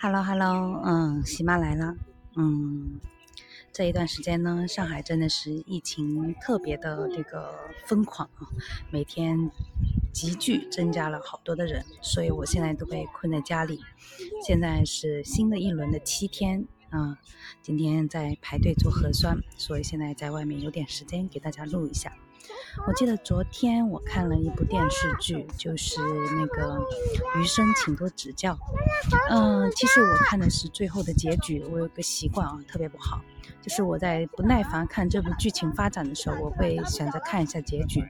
Hello，Hello，嗯，喜妈来了，嗯，这一段时间呢，上海真的是疫情特别的这个疯狂啊，每天急剧增加了好多的人，所以我现在都被困在家里。现在是新的一轮的七天啊，今天在排队做核酸，所以现在在外面有点时间给大家录一下。我记得昨天我看了一部电视剧，就是那个《余生，请多指教》。嗯，其实我看的是最后的结局。我有个习惯啊，特别不好，就是我在不耐烦看这部剧情发展的时候，我会选择看一下结局。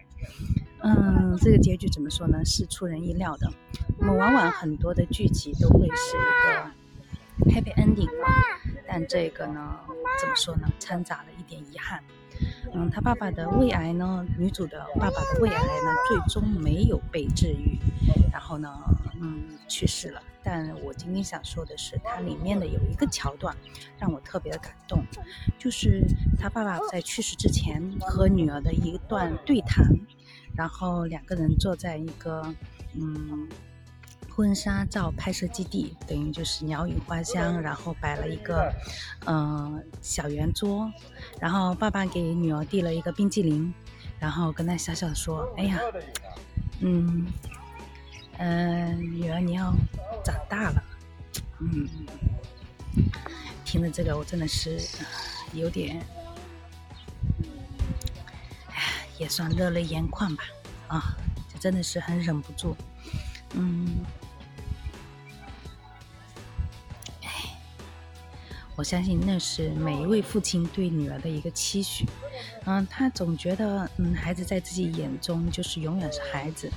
嗯，这个结局怎么说呢？是出人意料的。我们往往很多的剧集都会是一个 happy ending，但这个呢，怎么说呢？掺杂了一点遗憾。嗯，他爸爸的胃癌呢？女主的爸爸的胃癌呢，最终没有被治愈，然后呢，嗯，去世了。但我今天想说的是，它里面的有一个桥段让我特别的感动，就是他爸爸在去世之前和女儿的一段对谈，然后两个人坐在一个，嗯。婚纱照拍摄基地等于就是鸟语花香，然后摆了一个嗯小圆桌，然后爸爸给女儿递了一个冰激凌，然后跟她笑笑说：“哎呀，嗯嗯，女儿你要长大了。”嗯，听了这个我真的是有点，哎，也算热泪盈眶吧。啊，这真的是很忍不住。嗯。我相信那是每一位父亲对女儿的一个期许，嗯，他总觉得，嗯，孩子在自己眼中就是永远是孩子，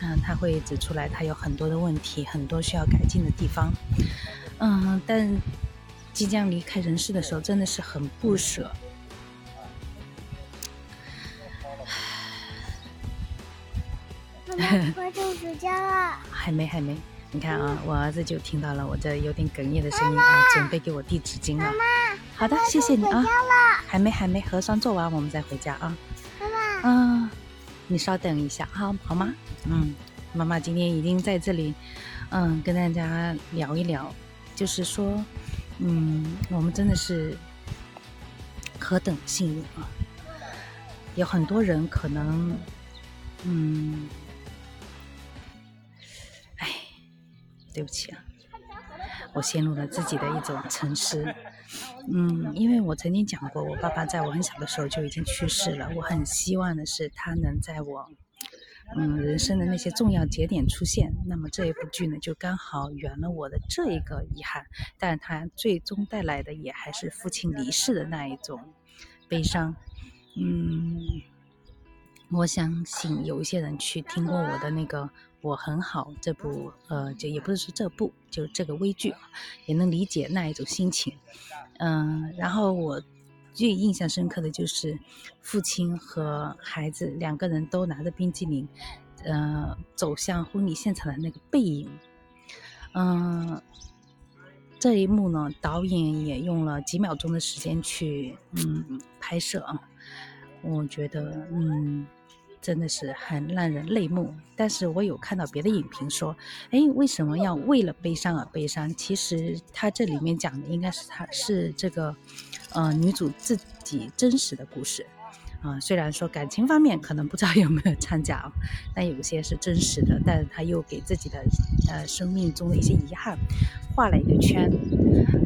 嗯，他会指出来他有很多的问题，很多需要改进的地方，嗯，但即将离开人世的时候，真的是很不舍。妈妈，快中暑假了？还没，还没。你看啊，我儿子就听到了我这有点哽咽的声音啊，准备给我递纸巾了。妈妈，好的，谢谢你啊。还没还没，核酸做完我们再回家啊。妈妈，嗯，你稍等一下好好吗？嗯，妈妈今天已经在这里，嗯，跟大家聊一聊，就是说，嗯，我们真的是何等幸运啊！有很多人可能，嗯。对不起啊，我陷入了自己的一种沉思。嗯，因为我曾经讲过，我爸爸在我很小的时候就已经去世了。我很希望的是他能在我嗯人生的那些重要节点出现。那么这一部剧呢，就刚好圆了我的这一个遗憾。但他最终带来的也还是父亲离世的那一种悲伤。嗯，我相信有一些人去听过我的那个。我很好，这部呃，就也不是说这部，就是这个微剧，也能理解那一种心情。嗯，然后我最印象深刻的就是父亲和孩子两个人都拿着冰激凌，呃，走向婚礼现场的那个背影。嗯，这一幕呢，导演也用了几秒钟的时间去嗯拍摄啊，我觉得嗯。真的是很让人泪目，但是我有看到别的影评说，哎，为什么要为了悲伤而悲伤？其实他这里面讲的应该是他是这个，呃，女主自己真实的故事，啊，虽然说感情方面可能不知道有没有掺假啊，但有些是真实的，但他又给自己的呃生命中的一些遗憾画了一个圈，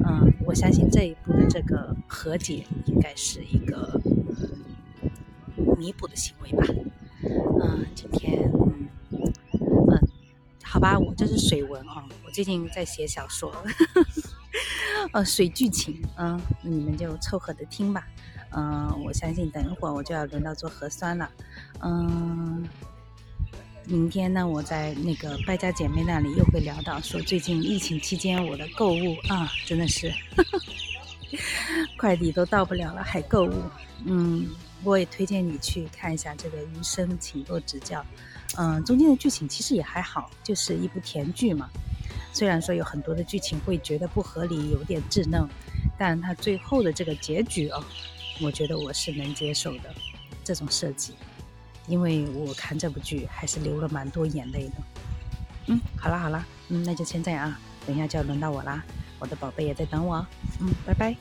嗯，我相信这一步的这个和解应该是一个弥补的行为吧。嗯，今天，嗯，好吧，我这是水文啊，我最近在写小说，呃，水剧情，嗯，你们就凑合着听吧，嗯，我相信等一会儿我就要轮到做核酸了，嗯，明天呢，我在那个败家姐妹那里又会聊到说最近疫情期间我的购物啊，真的是，快递都到不了了还购物，嗯。我也推荐你去看一下这个《余生，请多指教》。嗯，中间的剧情其实也还好，就是一部甜剧嘛。虽然说有很多的剧情会觉得不合理，有点稚嫩，但它最后的这个结局哦，我觉得我是能接受的这种设计，因为我看这部剧还是流了蛮多眼泪的。嗯，好啦好啦，嗯，那就先这样啊，等一下就要轮到我啦，我的宝贝也在等我，嗯，拜拜。